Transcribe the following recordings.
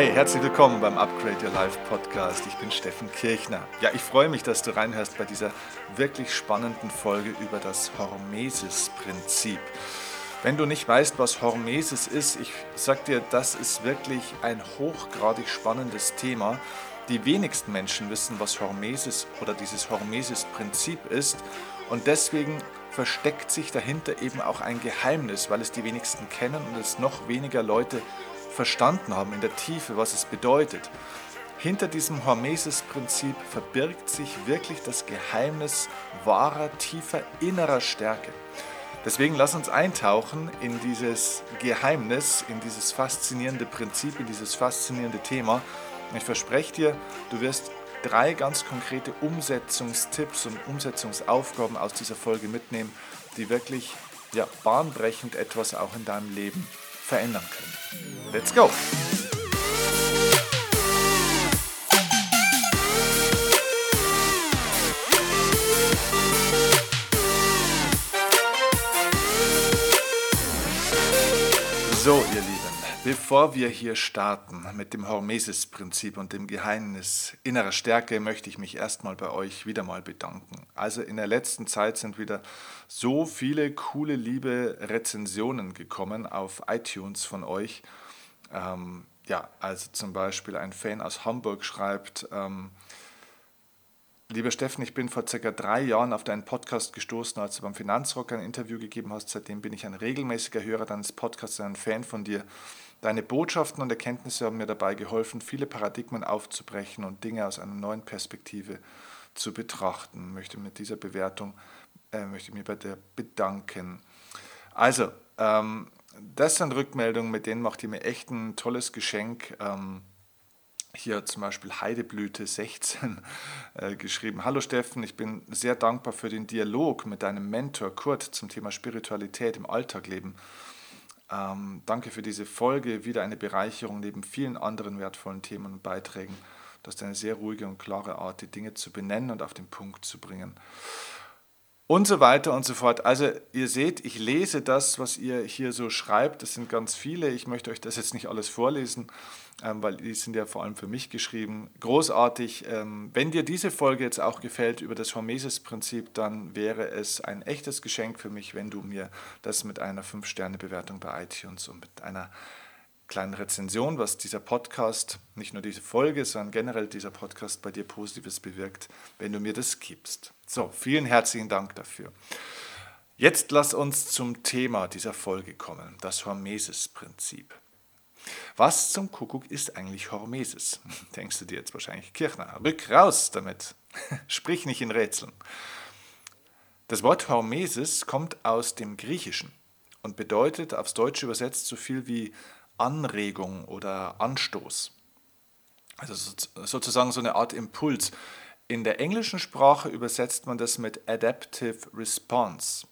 Hey, herzlich willkommen beim Upgrade Your Life Podcast. Ich bin Steffen Kirchner. Ja, ich freue mich, dass du reinhörst bei dieser wirklich spannenden Folge über das Hormesis-Prinzip. Wenn du nicht weißt, was Hormesis ist, ich sag dir, das ist wirklich ein hochgradig spannendes Thema. Die wenigsten Menschen wissen, was Hormesis oder dieses Hormesis-Prinzip ist und deswegen versteckt sich dahinter eben auch ein Geheimnis, weil es die wenigsten kennen und es noch weniger Leute verstanden haben in der Tiefe, was es bedeutet. Hinter diesem Hormesis-Prinzip verbirgt sich wirklich das Geheimnis wahrer, tiefer innerer Stärke. Deswegen lass uns eintauchen in dieses Geheimnis, in dieses faszinierende Prinzip, in dieses faszinierende Thema. Ich verspreche dir, du wirst drei ganz konkrete Umsetzungstipps und Umsetzungsaufgaben aus dieser Folge mitnehmen, die wirklich ja, bahnbrechend etwas auch in deinem Leben verändern können. Let's go! Bevor wir hier starten mit dem Hormesis-Prinzip und dem Geheimnis innerer Stärke, möchte ich mich erstmal bei euch wieder mal bedanken. Also in der letzten Zeit sind wieder so viele coole, liebe Rezensionen gekommen auf iTunes von euch. Ähm, ja, also zum Beispiel ein Fan aus Hamburg schreibt, ähm, Lieber Steffen, ich bin vor circa drei Jahren auf deinen Podcast gestoßen, als du beim Finanzrock ein Interview gegeben hast. Seitdem bin ich ein regelmäßiger Hörer deines Podcasts und ein Fan von dir. Deine Botschaften und Erkenntnisse haben mir dabei geholfen, viele Paradigmen aufzubrechen und Dinge aus einer neuen Perspektive zu betrachten. Ich möchte mit dieser Bewertung äh, möchte mich bei dir bedanken. Also, ähm, das sind Rückmeldungen, mit denen macht ihr mir echt ein tolles Geschenk. Ähm, hier zum Beispiel Heideblüte 16 äh, geschrieben. Hallo Steffen, ich bin sehr dankbar für den Dialog mit deinem Mentor Kurt zum Thema Spiritualität im Alltagleben. Ähm, danke für diese Folge, wieder eine Bereicherung neben vielen anderen wertvollen Themen und Beiträgen. Du hast eine sehr ruhige und klare Art, die Dinge zu benennen und auf den Punkt zu bringen und so weiter und so fort. Also ihr seht, ich lese das, was ihr hier so schreibt. Das sind ganz viele. Ich möchte euch das jetzt nicht alles vorlesen, ähm, weil die sind ja vor allem für mich geschrieben. Großartig. Ähm, wenn dir diese Folge jetzt auch gefällt über das Hormesis-Prinzip, dann wäre es ein echtes Geschenk für mich, wenn du mir das mit einer 5-Sterne-Bewertung bei iTunes und mit einer kleinen Rezension, was dieser Podcast, nicht nur diese Folge, sondern generell dieser Podcast bei dir Positives bewirkt, wenn du mir das gibst. So, vielen herzlichen Dank dafür. Jetzt lass uns zum Thema dieser Folge kommen, das Hormesis-Prinzip. Was zum Kuckuck ist eigentlich Hormesis? Denkst du dir jetzt wahrscheinlich, Kirchner, rück raus damit. Sprich nicht in Rätseln. Das Wort Hormesis kommt aus dem Griechischen und bedeutet aufs Deutsche übersetzt so viel wie Anregung oder Anstoß. Also sozusagen so eine Art Impuls. In der englischen Sprache übersetzt man das mit Adaptive Response.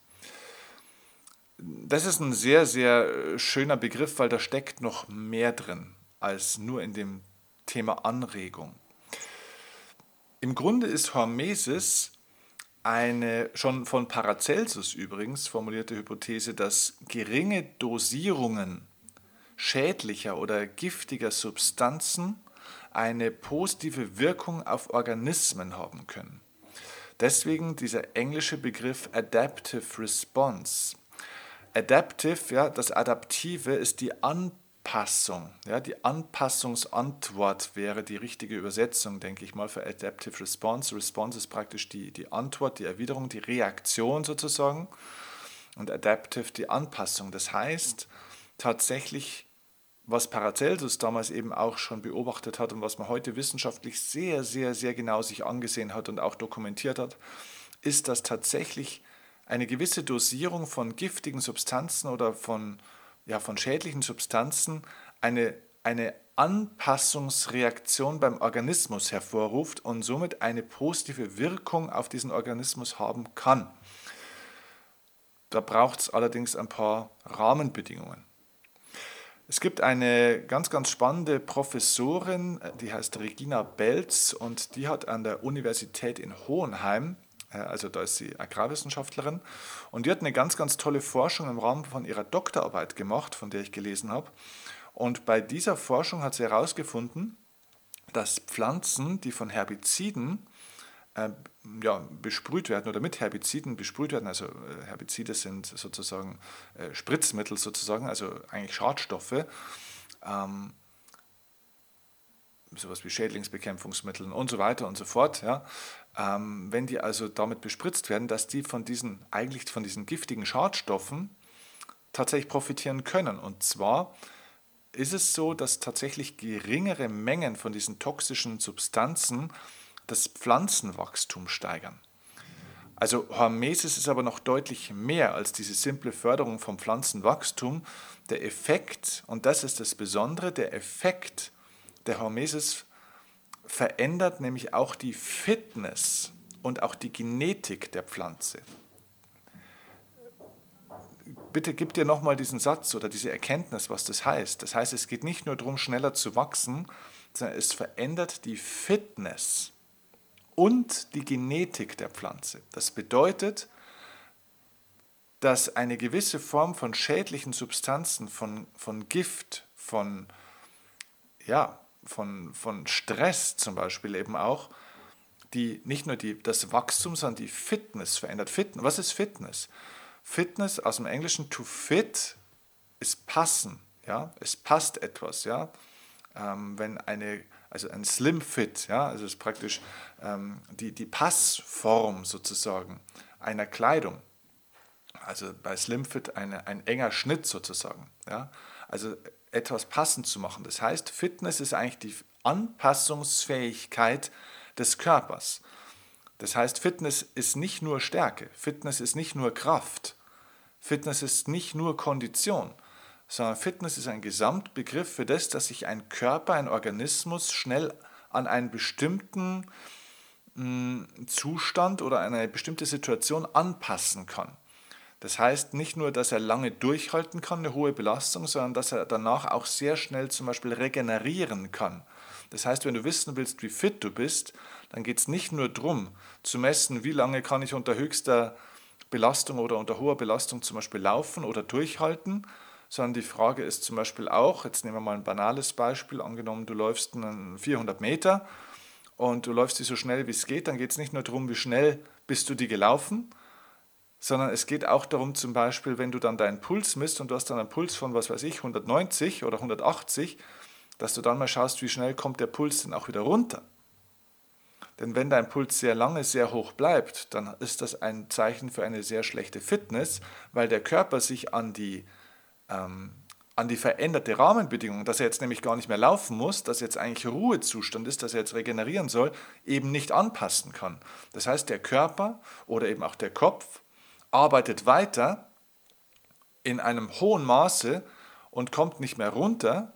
Das ist ein sehr, sehr schöner Begriff, weil da steckt noch mehr drin als nur in dem Thema Anregung. Im Grunde ist Hormesis eine schon von Paracelsus übrigens formulierte Hypothese, dass geringe Dosierungen schädlicher oder giftiger Substanzen eine positive Wirkung auf Organismen haben können. Deswegen dieser englische Begriff Adaptive Response. Adaptive, ja, das Adaptive ist die Anpassung. Ja, die Anpassungsantwort wäre die richtige Übersetzung, denke ich mal, für Adaptive Response. Response ist praktisch die, die Antwort, die Erwiderung, die Reaktion sozusagen. Und Adaptive die Anpassung. Das heißt, tatsächlich was Paracelsus damals eben auch schon beobachtet hat und was man heute wissenschaftlich sehr, sehr, sehr genau sich angesehen hat und auch dokumentiert hat, ist, dass tatsächlich eine gewisse Dosierung von giftigen Substanzen oder von, ja, von schädlichen Substanzen eine, eine Anpassungsreaktion beim Organismus hervorruft und somit eine positive Wirkung auf diesen Organismus haben kann. Da braucht es allerdings ein paar Rahmenbedingungen. Es gibt eine ganz, ganz spannende Professorin, die heißt Regina Belz und die hat an der Universität in Hohenheim, äh, also da ist sie Agrarwissenschaftlerin, und die hat eine ganz, ganz tolle Forschung im Rahmen von ihrer Doktorarbeit gemacht, von der ich gelesen habe. Und bei dieser Forschung hat sie herausgefunden, dass Pflanzen, die von Herbiziden äh, ja, besprüht werden oder mit Herbiziden besprüht werden, also äh, Herbizide sind sozusagen äh, Spritzmittel sozusagen, also eigentlich Schadstoffe, ähm, sowas wie Schädlingsbekämpfungsmittel und so weiter und so fort, ja, ähm, wenn die also damit bespritzt werden, dass die von diesen, eigentlich von diesen giftigen Schadstoffen tatsächlich profitieren können. Und zwar ist es so, dass tatsächlich geringere Mengen von diesen toxischen Substanzen das Pflanzenwachstum steigern. Also Hormesis ist aber noch deutlich mehr als diese simple Förderung vom Pflanzenwachstum. Der Effekt, und das ist das Besondere, der Effekt der Hormesis verändert nämlich auch die Fitness und auch die Genetik der Pflanze. Bitte gib dir nochmal diesen Satz oder diese Erkenntnis, was das heißt. Das heißt, es geht nicht nur darum, schneller zu wachsen, sondern es verändert die Fitness und die Genetik der Pflanze. Das bedeutet, dass eine gewisse Form von schädlichen Substanzen, von, von Gift, von, ja, von, von Stress zum Beispiel eben auch, die nicht nur die, das Wachstum, sondern die Fitness verändert. Fitness, was ist Fitness? Fitness aus dem Englischen to fit ist passen. Ja? Es passt etwas. Ja? Ähm, wenn eine also ein Slim Fit, ja, also ist praktisch ähm, die, die Passform sozusagen einer Kleidung. Also bei Slim Fit eine, ein enger Schnitt sozusagen. Ja, also etwas passend zu machen. Das heißt, Fitness ist eigentlich die Anpassungsfähigkeit des Körpers. Das heißt, Fitness ist nicht nur Stärke, Fitness ist nicht nur Kraft, Fitness ist nicht nur Kondition, sondern Fitness ist ein Gesamtbegriff für das, dass sich ein Körper, ein Organismus schnell an einen bestimmten mm, Zustand oder eine bestimmte Situation anpassen kann. Das heißt nicht nur, dass er lange durchhalten kann, eine hohe Belastung, sondern dass er danach auch sehr schnell zum Beispiel regenerieren kann. Das heißt, wenn du wissen willst, wie fit du bist, dann geht es nicht nur darum zu messen, wie lange kann ich unter höchster Belastung oder unter hoher Belastung zum Beispiel laufen oder durchhalten, sondern die Frage ist zum Beispiel auch, jetzt nehmen wir mal ein banales Beispiel, angenommen du läufst 400 Meter und du läufst die so schnell wie es geht, dann geht es nicht nur darum, wie schnell bist du die gelaufen, sondern es geht auch darum zum Beispiel, wenn du dann deinen Puls misst und du hast dann einen Puls von, was weiß ich, 190 oder 180, dass du dann mal schaust, wie schnell kommt der Puls denn auch wieder runter. Denn wenn dein Puls sehr lange sehr hoch bleibt, dann ist das ein Zeichen für eine sehr schlechte Fitness, weil der Körper sich an die ähm, an die veränderte Rahmenbedingung, dass er jetzt nämlich gar nicht mehr laufen muss, dass jetzt eigentlich Ruhezustand ist, dass er jetzt regenerieren soll, eben nicht anpassen kann. Das heißt, der Körper oder eben auch der Kopf arbeitet weiter in einem hohen Maße und kommt nicht mehr runter,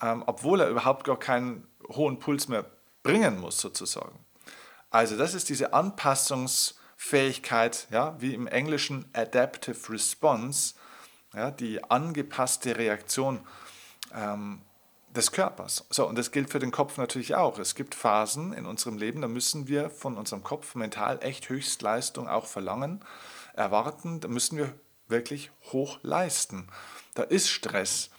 ähm, obwohl er überhaupt gar keinen hohen Puls mehr bringen muss, sozusagen. Also das ist diese Anpassungsfähigkeit, ja, wie im Englischen Adaptive Response, ja, die angepasste Reaktion ähm, des Körpers. So, und das gilt für den Kopf natürlich auch. Es gibt Phasen in unserem Leben, da müssen wir von unserem Kopf mental echt Höchstleistung auch verlangen, erwarten, da müssen wir wirklich hoch leisten. Da ist Stress.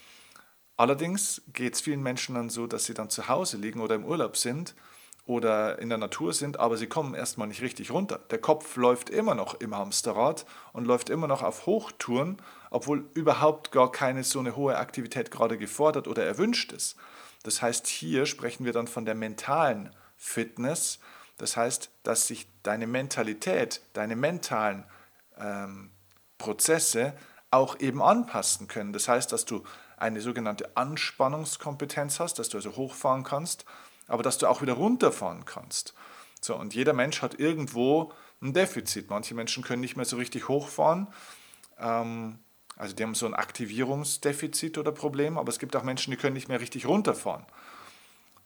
Allerdings geht es vielen Menschen dann so, dass sie dann zu Hause liegen oder im Urlaub sind oder in der Natur sind, aber sie kommen erstmal nicht richtig runter. Der Kopf läuft immer noch im Hamsterrad und läuft immer noch auf Hochtouren, obwohl überhaupt gar keine so eine hohe Aktivität gerade gefordert oder erwünscht ist. Das heißt, hier sprechen wir dann von der mentalen Fitness. Das heißt, dass sich deine Mentalität, deine mentalen ähm, Prozesse auch eben anpassen können. Das heißt, dass du eine sogenannte Anspannungskompetenz hast, dass du also hochfahren kannst aber dass du auch wieder runterfahren kannst. So, und jeder Mensch hat irgendwo ein Defizit. Manche Menschen können nicht mehr so richtig hochfahren. Ähm, also die haben so ein Aktivierungsdefizit oder Problem, aber es gibt auch Menschen, die können nicht mehr richtig runterfahren.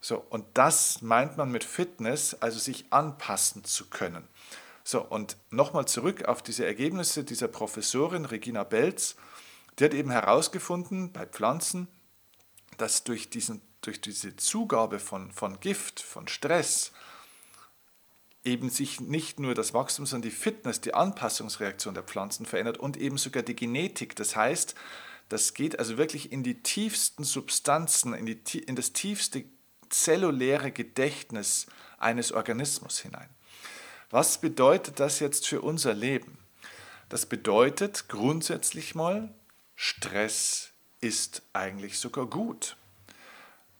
So, und das meint man mit Fitness, also sich anpassen zu können. So, und nochmal zurück auf diese Ergebnisse dieser Professorin Regina Belz. Die hat eben herausgefunden bei Pflanzen, dass durch diesen durch diese Zugabe von, von Gift, von Stress, eben sich nicht nur das Wachstum, sondern die Fitness, die Anpassungsreaktion der Pflanzen verändert und eben sogar die Genetik. Das heißt, Das geht also wirklich in die tiefsten Substanzen, in, die, in das tiefste zelluläre Gedächtnis eines Organismus hinein. Was bedeutet das jetzt für unser Leben? Das bedeutet grundsätzlich mal, Stress ist eigentlich sogar gut.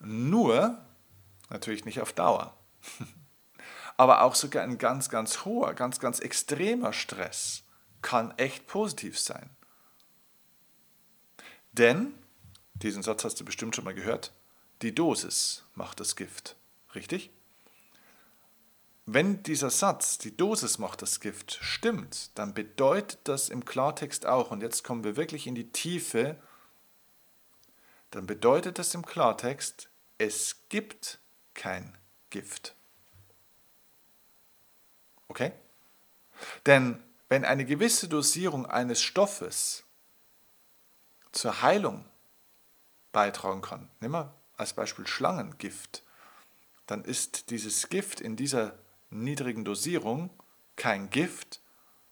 Nur, natürlich nicht auf Dauer, aber auch sogar ein ganz, ganz hoher, ganz, ganz extremer Stress kann echt positiv sein. Denn, diesen Satz hast du bestimmt schon mal gehört, die Dosis macht das Gift. Richtig? Wenn dieser Satz, die Dosis macht das Gift, stimmt, dann bedeutet das im Klartext auch, und jetzt kommen wir wirklich in die Tiefe, dann bedeutet das im Klartext, es gibt kein Gift. Okay? Denn wenn eine gewisse Dosierung eines Stoffes zur Heilung beitragen kann, nehmen wir als Beispiel Schlangengift, dann ist dieses Gift in dieser niedrigen Dosierung kein Gift,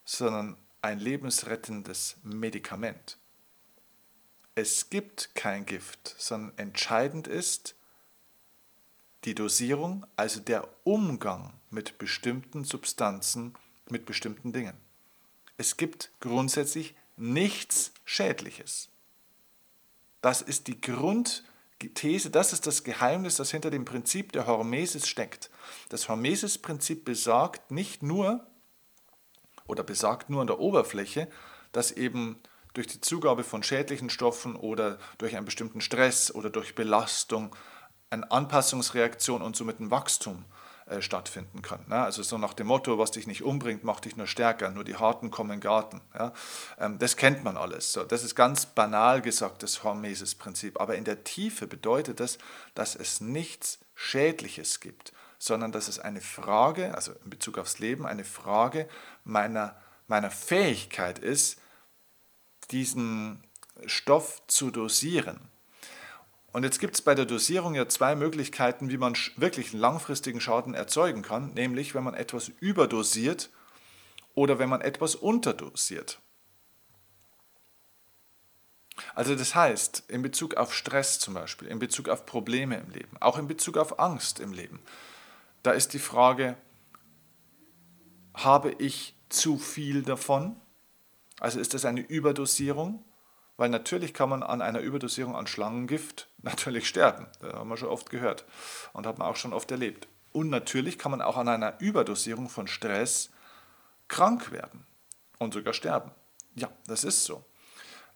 sondern ein lebensrettendes Medikament. Es gibt kein Gift, sondern entscheidend ist die Dosierung, also der Umgang mit bestimmten Substanzen, mit bestimmten Dingen. Es gibt grundsätzlich nichts Schädliches. Das ist die Grundthese, das ist das Geheimnis, das hinter dem Prinzip der Hormesis steckt. Das Hormesis-Prinzip besagt nicht nur oder besagt nur an der Oberfläche, dass eben durch die Zugabe von schädlichen Stoffen oder durch einen bestimmten Stress oder durch Belastung eine Anpassungsreaktion und somit ein Wachstum äh, stattfinden kann. Ne? Also so nach dem Motto, was dich nicht umbringt, macht dich nur stärker, nur die Harten kommen Garten. Ja? Ähm, das kennt man alles. So, das ist ganz banal gesagt, das Hormesis-Prinzip. Aber in der Tiefe bedeutet das, dass es nichts Schädliches gibt, sondern dass es eine Frage, also in Bezug aufs Leben, eine Frage meiner, meiner Fähigkeit ist, diesen Stoff zu dosieren. Und jetzt gibt es bei der Dosierung ja zwei Möglichkeiten, wie man wirklich einen langfristigen Schaden erzeugen kann, nämlich wenn man etwas überdosiert oder wenn man etwas unterdosiert. Also das heißt, in Bezug auf Stress zum Beispiel, in Bezug auf Probleme im Leben, auch in Bezug auf Angst im Leben, da ist die Frage, habe ich zu viel davon? Also ist das eine Überdosierung? Weil natürlich kann man an einer Überdosierung an Schlangengift natürlich sterben. Das haben wir schon oft gehört und hat man auch schon oft erlebt. Und natürlich kann man auch an einer Überdosierung von Stress krank werden und sogar sterben. Ja, das ist so.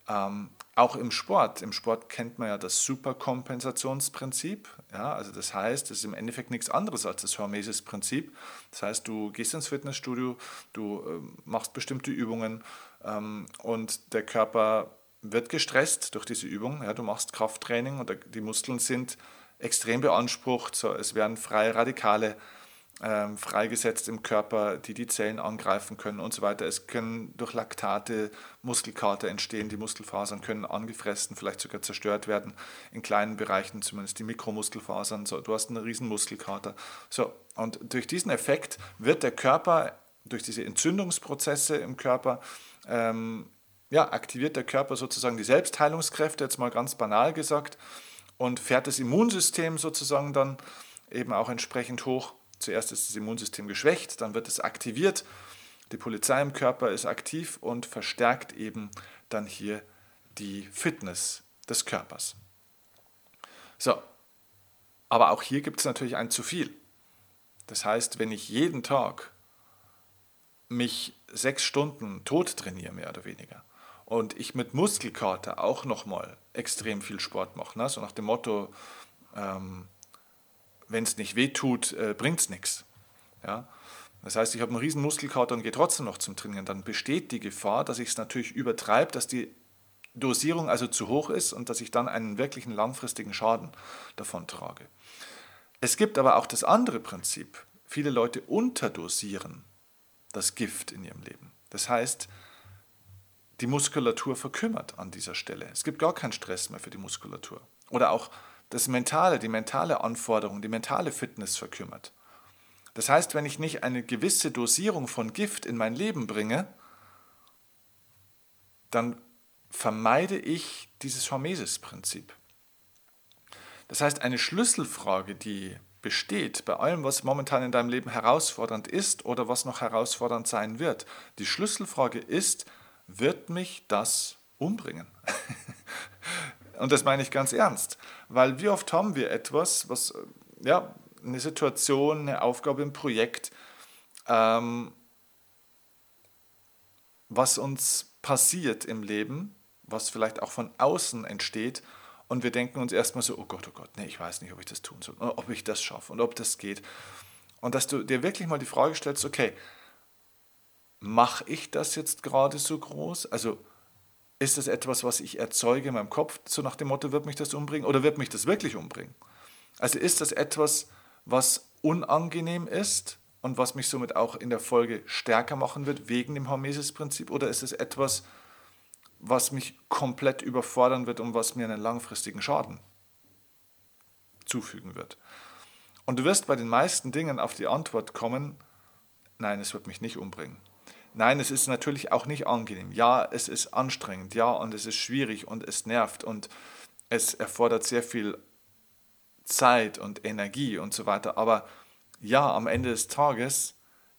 Ähm, auch im Sport. Im Sport kennt man ja das Superkompensationsprinzip. Ja, also das heißt, es ist im Endeffekt nichts anderes als das Hormesis-Prinzip. Das heißt, du gehst ins Fitnessstudio, du äh, machst bestimmte Übungen ähm, und der Körper wird gestresst durch diese Übung. Ja, du machst Krafttraining und die Muskeln sind extrem beansprucht. So, es werden freie Radikale ähm, freigesetzt im Körper, die die Zellen angreifen können und so weiter. Es können durch Laktate Muskelkater entstehen. Die Muskelfasern können angefressen, vielleicht sogar zerstört werden. In kleinen Bereichen zumindest die Mikromuskelfasern. So, du hast einen riesen Muskelkater. So, und durch diesen Effekt wird der Körper durch diese Entzündungsprozesse im Körper ähm, ja, aktiviert der Körper sozusagen die Selbstheilungskräfte, jetzt mal ganz banal gesagt, und fährt das Immunsystem sozusagen dann eben auch entsprechend hoch. Zuerst ist das Immunsystem geschwächt, dann wird es aktiviert, die Polizei im Körper ist aktiv und verstärkt eben dann hier die Fitness des Körpers. So, aber auch hier gibt es natürlich ein zu viel. Das heißt, wenn ich jeden Tag mich sechs Stunden tot trainiere, mehr oder weniger, und ich mit Muskelkater auch nochmal extrem viel Sport mache. Ne? So nach dem Motto, ähm, wenn es nicht weh tut, äh, bringt es nichts. Ja? Das heißt, ich habe einen riesen Muskelkater und gehe trotzdem noch zum Trainieren. Dann besteht die Gefahr, dass ich es natürlich übertreibe, dass die Dosierung also zu hoch ist und dass ich dann einen wirklichen langfristigen Schaden davon trage. Es gibt aber auch das andere Prinzip. Viele Leute unterdosieren das Gift in ihrem Leben. Das heißt, die Muskulatur verkümmert an dieser Stelle. Es gibt gar keinen Stress mehr für die Muskulatur. Oder auch das Mentale, die mentale Anforderung, die mentale Fitness verkümmert. Das heißt, wenn ich nicht eine gewisse Dosierung von Gift in mein Leben bringe, dann vermeide ich dieses Hormesis-Prinzip. Das heißt, eine Schlüsselfrage, die besteht bei allem, was momentan in deinem Leben herausfordernd ist oder was noch herausfordernd sein wird. Die Schlüsselfrage ist, wird mich das umbringen? Und das meine ich ganz ernst, weil wie oft haben wir etwas, was, ja, eine Situation, eine Aufgabe, ein Projekt, ähm, was uns passiert im Leben, was vielleicht auch von außen entsteht und wir denken uns erstmal so, oh Gott, oh Gott, nee, ich weiß nicht, ob ich das tun soll, ob ich das schaffe und ob das geht. Und dass du dir wirklich mal die Frage stellst, okay, mache ich das jetzt gerade so groß? Also ist das etwas, was ich erzeuge in meinem Kopf, so nach dem Motto, wird mich das umbringen oder wird mich das wirklich umbringen? Also ist das etwas, was unangenehm ist und was mich somit auch in der Folge stärker machen wird wegen dem Hormesis-Prinzip oder ist es etwas, was mich komplett überfordern wird und was mir einen langfristigen Schaden zufügen wird. Und du wirst bei den meisten Dingen auf die Antwort kommen, nein, es wird mich nicht umbringen. Nein, es ist natürlich auch nicht angenehm. Ja, es ist anstrengend. Ja, und es ist schwierig und es nervt und es erfordert sehr viel Zeit und Energie und so weiter. Aber ja, am Ende des Tages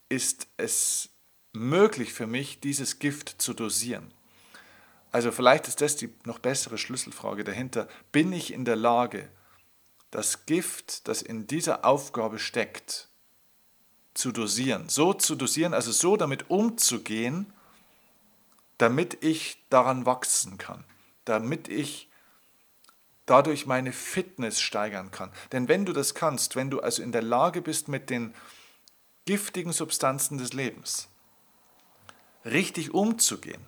ist es möglich für mich, dieses Gift zu dosieren. Also vielleicht ist das die noch bessere Schlüsselfrage dahinter. Bin ich in der Lage, das Gift, das in dieser Aufgabe steckt, zu dosieren? So zu dosieren, also so damit umzugehen, damit ich daran wachsen kann, damit ich dadurch meine Fitness steigern kann. Denn wenn du das kannst, wenn du also in der Lage bist, mit den giftigen Substanzen des Lebens richtig umzugehen,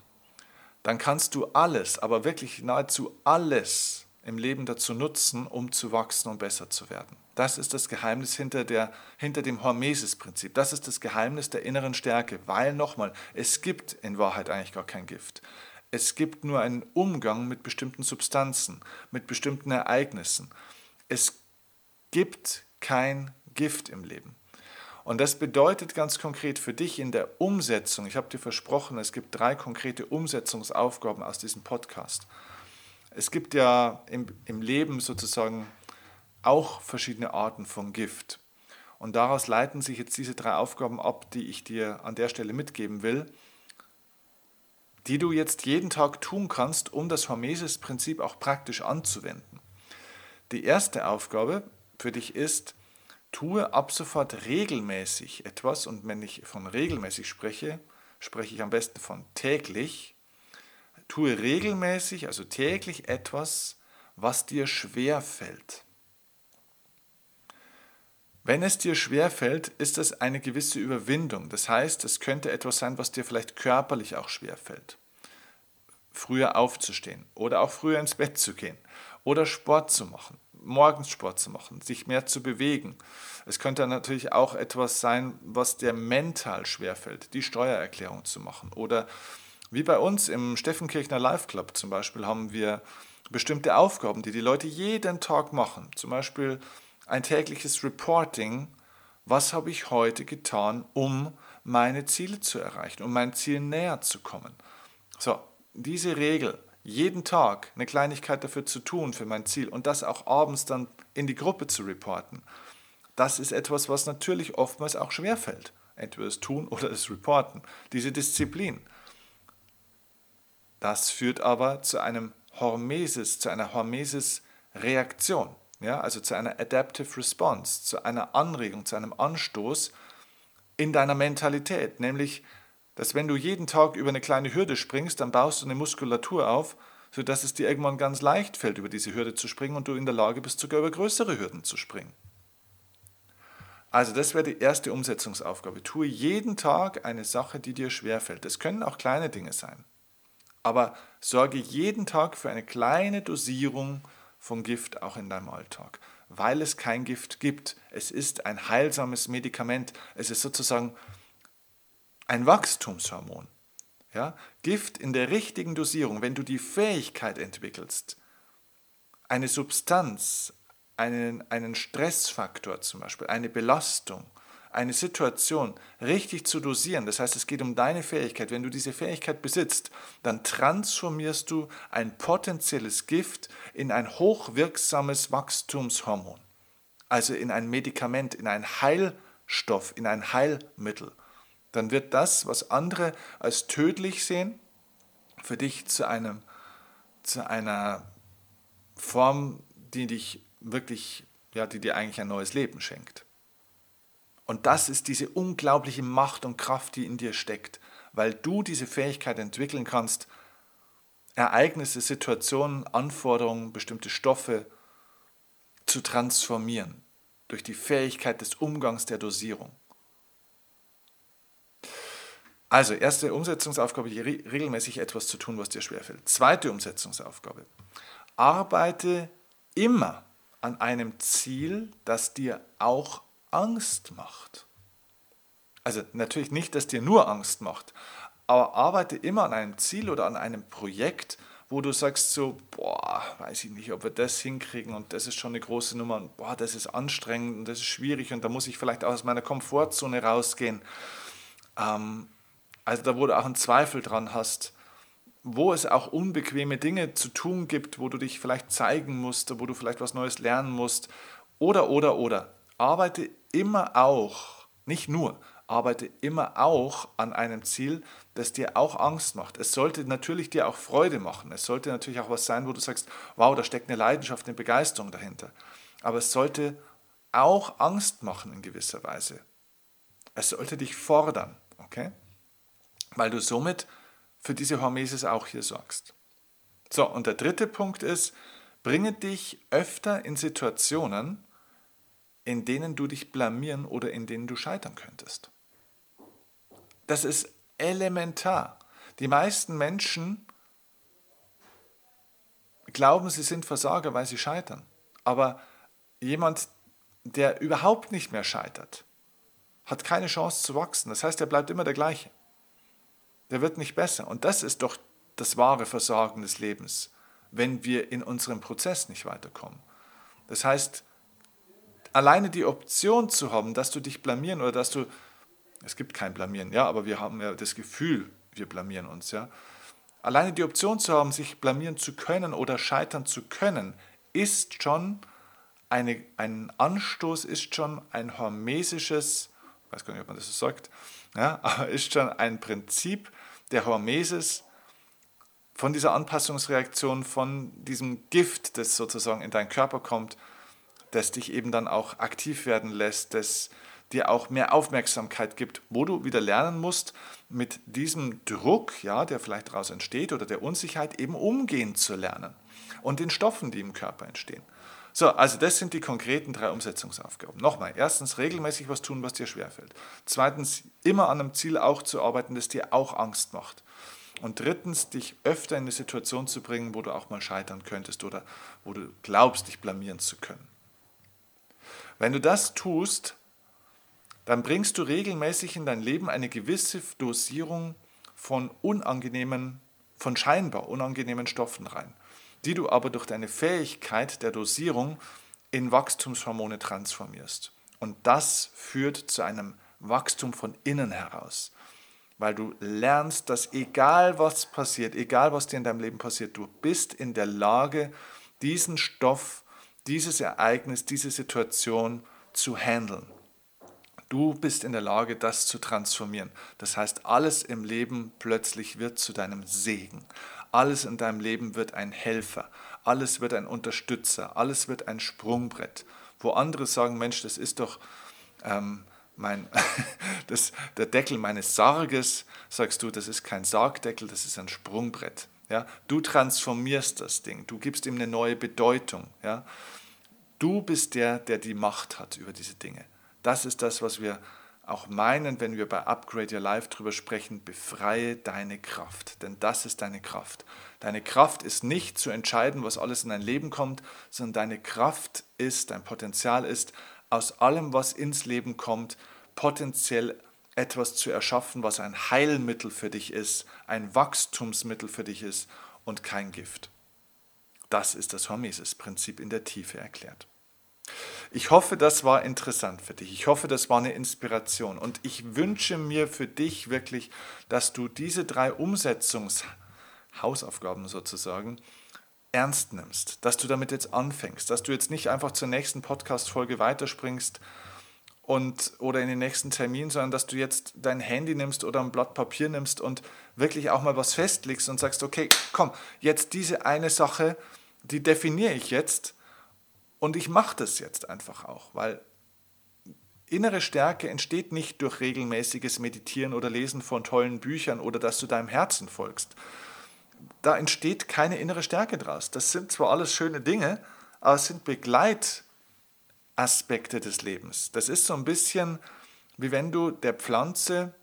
dann kannst du alles, aber wirklich nahezu alles im Leben dazu nutzen, um zu wachsen und besser zu werden. Das ist das Geheimnis hinter, der, hinter dem Hormesis-Prinzip. Das ist das Geheimnis der inneren Stärke, weil nochmal, es gibt in Wahrheit eigentlich gar kein Gift. Es gibt nur einen Umgang mit bestimmten Substanzen, mit bestimmten Ereignissen. Es gibt kein Gift im Leben. Und das bedeutet ganz konkret für dich in der Umsetzung, ich habe dir versprochen, es gibt drei konkrete Umsetzungsaufgaben aus diesem Podcast. Es gibt ja im, im Leben sozusagen auch verschiedene Arten von Gift. Und daraus leiten sich jetzt diese drei Aufgaben ab, die ich dir an der Stelle mitgeben will, die du jetzt jeden Tag tun kannst, um das Hormesis-Prinzip auch praktisch anzuwenden. Die erste Aufgabe für dich ist, tue ab sofort regelmäßig etwas und wenn ich von regelmäßig spreche, spreche ich am besten von täglich. Tue regelmäßig, also täglich etwas, was dir schwer fällt. Wenn es dir schwer fällt, ist es eine gewisse Überwindung. Das heißt, es könnte etwas sein, was dir vielleicht körperlich auch schwer fällt. Früher aufzustehen oder auch früher ins Bett zu gehen oder Sport zu machen morgens Sport zu machen, sich mehr zu bewegen. Es könnte natürlich auch etwas sein, was dir mental schwerfällt, die Steuererklärung zu machen. Oder wie bei uns im Steffenkirchner Live Club zum Beispiel haben wir bestimmte Aufgaben, die die Leute jeden Tag machen. Zum Beispiel ein tägliches Reporting. Was habe ich heute getan, um meine Ziele zu erreichen, um mein Ziel näher zu kommen? So, diese Regel jeden Tag eine Kleinigkeit dafür zu tun, für mein Ziel und das auch abends dann in die Gruppe zu reporten, das ist etwas, was natürlich oftmals auch schwerfällt. Entweder das Tun oder das Reporten. Diese Disziplin. Das führt aber zu einem Hormesis, zu einer Hormesis-Reaktion, ja, also zu einer Adaptive Response, zu einer Anregung, zu einem Anstoß in deiner Mentalität, nämlich dass wenn du jeden Tag über eine kleine Hürde springst, dann baust du eine Muskulatur auf, sodass es dir irgendwann ganz leicht fällt, über diese Hürde zu springen und du in der Lage bist, sogar über größere Hürden zu springen. Also das wäre die erste Umsetzungsaufgabe. Tue jeden Tag eine Sache, die dir schwerfällt. Das können auch kleine Dinge sein. Aber sorge jeden Tag für eine kleine Dosierung von Gift auch in deinem Alltag, weil es kein Gift gibt. Es ist ein heilsames Medikament. Es ist sozusagen ein Wachstumshormon. Ja? Gift in der richtigen Dosierung, wenn du die Fähigkeit entwickelst, eine Substanz, einen, einen Stressfaktor zum Beispiel, eine Belastung, eine Situation richtig zu dosieren, das heißt, es geht um deine Fähigkeit, wenn du diese Fähigkeit besitzt, dann transformierst du ein potenzielles Gift in ein hochwirksames Wachstumshormon, also in ein Medikament, in ein Heilstoff, in ein Heilmittel. Dann wird das, was andere als tödlich sehen, für dich zu, einem, zu einer Form, die dich wirklich, ja, die dir eigentlich ein neues Leben schenkt. Und das ist diese unglaubliche Macht und Kraft, die in dir steckt, weil du diese Fähigkeit entwickeln kannst, Ereignisse, Situationen, Anforderungen, bestimmte Stoffe zu transformieren durch die Fähigkeit des Umgangs der Dosierung. Also, erste Umsetzungsaufgabe, regelmäßig etwas zu tun, was dir schwerfällt. Zweite Umsetzungsaufgabe, arbeite immer an einem Ziel, das dir auch Angst macht. Also natürlich nicht, dass dir nur Angst macht, aber arbeite immer an einem Ziel oder an einem Projekt, wo du sagst so, boah, weiß ich nicht, ob wir das hinkriegen und das ist schon eine große Nummer und boah, das ist anstrengend und das ist schwierig und da muss ich vielleicht auch aus meiner Komfortzone rausgehen. Ähm, also da, wo du auch einen Zweifel dran hast, wo es auch unbequeme Dinge zu tun gibt, wo du dich vielleicht zeigen musst, wo du vielleicht was Neues lernen musst. Oder, oder, oder. Arbeite immer auch, nicht nur, arbeite immer auch an einem Ziel, das dir auch Angst macht. Es sollte natürlich dir auch Freude machen. Es sollte natürlich auch was sein, wo du sagst, wow, da steckt eine Leidenschaft, eine Begeisterung dahinter. Aber es sollte auch Angst machen in gewisser Weise. Es sollte dich fordern, okay? Weil du somit für diese Hormesis auch hier sorgst. So, und der dritte Punkt ist, bringe dich öfter in Situationen, in denen du dich blamieren oder in denen du scheitern könntest. Das ist elementar. Die meisten Menschen glauben, sie sind Versager, weil sie scheitern. Aber jemand, der überhaupt nicht mehr scheitert, hat keine Chance zu wachsen. Das heißt, er bleibt immer der gleiche der wird nicht besser. Und das ist doch das wahre Versagen des Lebens, wenn wir in unserem Prozess nicht weiterkommen. Das heißt, alleine die Option zu haben, dass du dich blamieren oder dass du, es gibt kein Blamieren, ja, aber wir haben ja das Gefühl, wir blamieren uns, ja. Alleine die Option zu haben, sich blamieren zu können oder scheitern zu können, ist schon eine, ein Anstoß, ist schon ein hormesisches, ich weiß gar nicht, ob man das so sagt, ja, aber ist schon ein Prinzip, der Hormesis, von dieser Anpassungsreaktion, von diesem Gift, das sozusagen in deinen Körper kommt, das dich eben dann auch aktiv werden lässt, das dir auch mehr Aufmerksamkeit gibt, wo du wieder lernen musst, mit diesem Druck, ja, der vielleicht daraus entsteht oder der Unsicherheit eben umgehen zu lernen und den Stoffen, die im Körper entstehen. So, also das sind die konkreten drei Umsetzungsaufgaben. Nochmal, erstens regelmäßig was tun, was dir schwerfällt. Zweitens, immer an einem Ziel auch zu arbeiten, das dir auch Angst macht. Und drittens, dich öfter in eine Situation zu bringen, wo du auch mal scheitern könntest oder wo du glaubst, dich blamieren zu können. Wenn du das tust, dann bringst du regelmäßig in dein Leben eine gewisse Dosierung von unangenehmen, von scheinbar unangenehmen Stoffen rein die du aber durch deine Fähigkeit der Dosierung in Wachstumshormone transformierst. Und das führt zu einem Wachstum von innen heraus, weil du lernst, dass egal was passiert, egal was dir in deinem Leben passiert, du bist in der Lage, diesen Stoff, dieses Ereignis, diese Situation zu handeln. Du bist in der Lage, das zu transformieren. Das heißt, alles im Leben plötzlich wird zu deinem Segen. Alles in deinem Leben wird ein Helfer, alles wird ein Unterstützer, alles wird ein Sprungbrett. Wo andere sagen, Mensch, das ist doch ähm, mein, das, der Deckel meines Sarges, sagst du, das ist kein Sargdeckel, das ist ein Sprungbrett. Ja? Du transformierst das Ding, du gibst ihm eine neue Bedeutung. Ja? Du bist der, der die Macht hat über diese Dinge. Das ist das, was wir auch meinen, wenn wir bei Upgrade Your Life drüber sprechen, befreie deine Kraft, denn das ist deine Kraft. Deine Kraft ist nicht zu entscheiden, was alles in dein Leben kommt, sondern deine Kraft ist, dein Potenzial ist, aus allem, was ins Leben kommt, potenziell etwas zu erschaffen, was ein Heilmittel für dich ist, ein Wachstumsmittel für dich ist und kein Gift. Das ist das Hormesis-Prinzip in der Tiefe erklärt. Ich hoffe, das war interessant für dich. Ich hoffe, das war eine Inspiration. Und ich wünsche mir für dich wirklich, dass du diese drei Umsetzungshausaufgaben sozusagen ernst nimmst, dass du damit jetzt anfängst, dass du jetzt nicht einfach zur nächsten Podcast-Folge weiterspringst und, oder in den nächsten Termin, sondern dass du jetzt dein Handy nimmst oder ein Blatt Papier nimmst und wirklich auch mal was festlegst und sagst, okay, komm, jetzt diese eine Sache, die definiere ich jetzt und ich mache das jetzt einfach auch, weil innere Stärke entsteht nicht durch regelmäßiges Meditieren oder Lesen von tollen Büchern oder dass du deinem Herzen folgst, da entsteht keine innere Stärke draus. Das sind zwar alles schöne Dinge, aber es sind Begleitaspekte des Lebens. Das ist so ein bisschen wie wenn du der Pflanze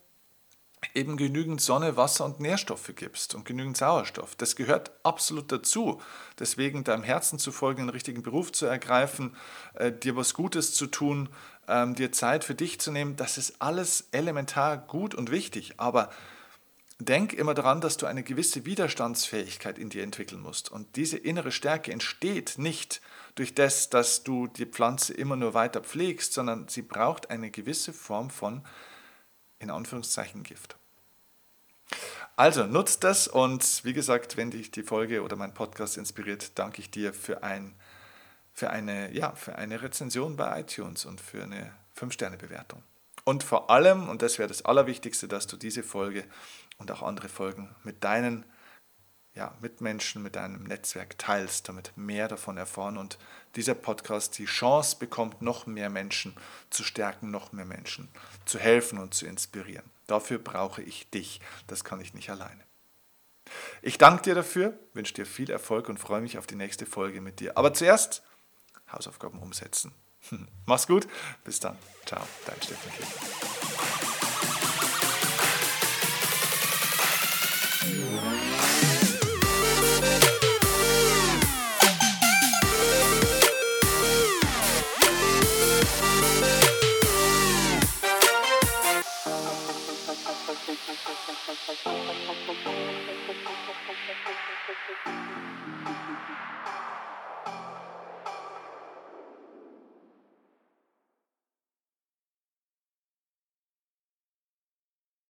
eben genügend Sonne, Wasser und Nährstoffe gibst und genügend Sauerstoff. Das gehört absolut dazu. Deswegen deinem Herzen zu folgen, einen richtigen Beruf zu ergreifen, äh, dir was Gutes zu tun, ähm, dir Zeit für dich zu nehmen, das ist alles elementar gut und wichtig. Aber Denk immer daran, dass du eine gewisse Widerstandsfähigkeit in dir entwickeln musst. Und diese innere Stärke entsteht nicht durch das, dass du die Pflanze immer nur weiter pflegst, sondern sie braucht eine gewisse Form von, in Anführungszeichen, Gift. Also nutzt das und wie gesagt, wenn dich die Folge oder mein Podcast inspiriert, danke ich dir für, ein, für, eine, ja, für eine Rezension bei iTunes und für eine 5-Sterne-Bewertung. Und vor allem, und das wäre das Allerwichtigste, dass du diese Folge und auch andere Folgen mit deinen ja, Mitmenschen, mit deinem Netzwerk teilst, damit mehr davon erfahren und dieser Podcast die Chance bekommt, noch mehr Menschen zu stärken, noch mehr Menschen zu helfen und zu inspirieren. Dafür brauche ich dich. Das kann ich nicht alleine. Ich danke dir dafür, wünsche dir viel Erfolg und freue mich auf die nächste Folge mit dir. Aber zuerst Hausaufgaben umsetzen. Mach's gut, bis dann. Ciao, dein Steffen Kirchner. Thank you.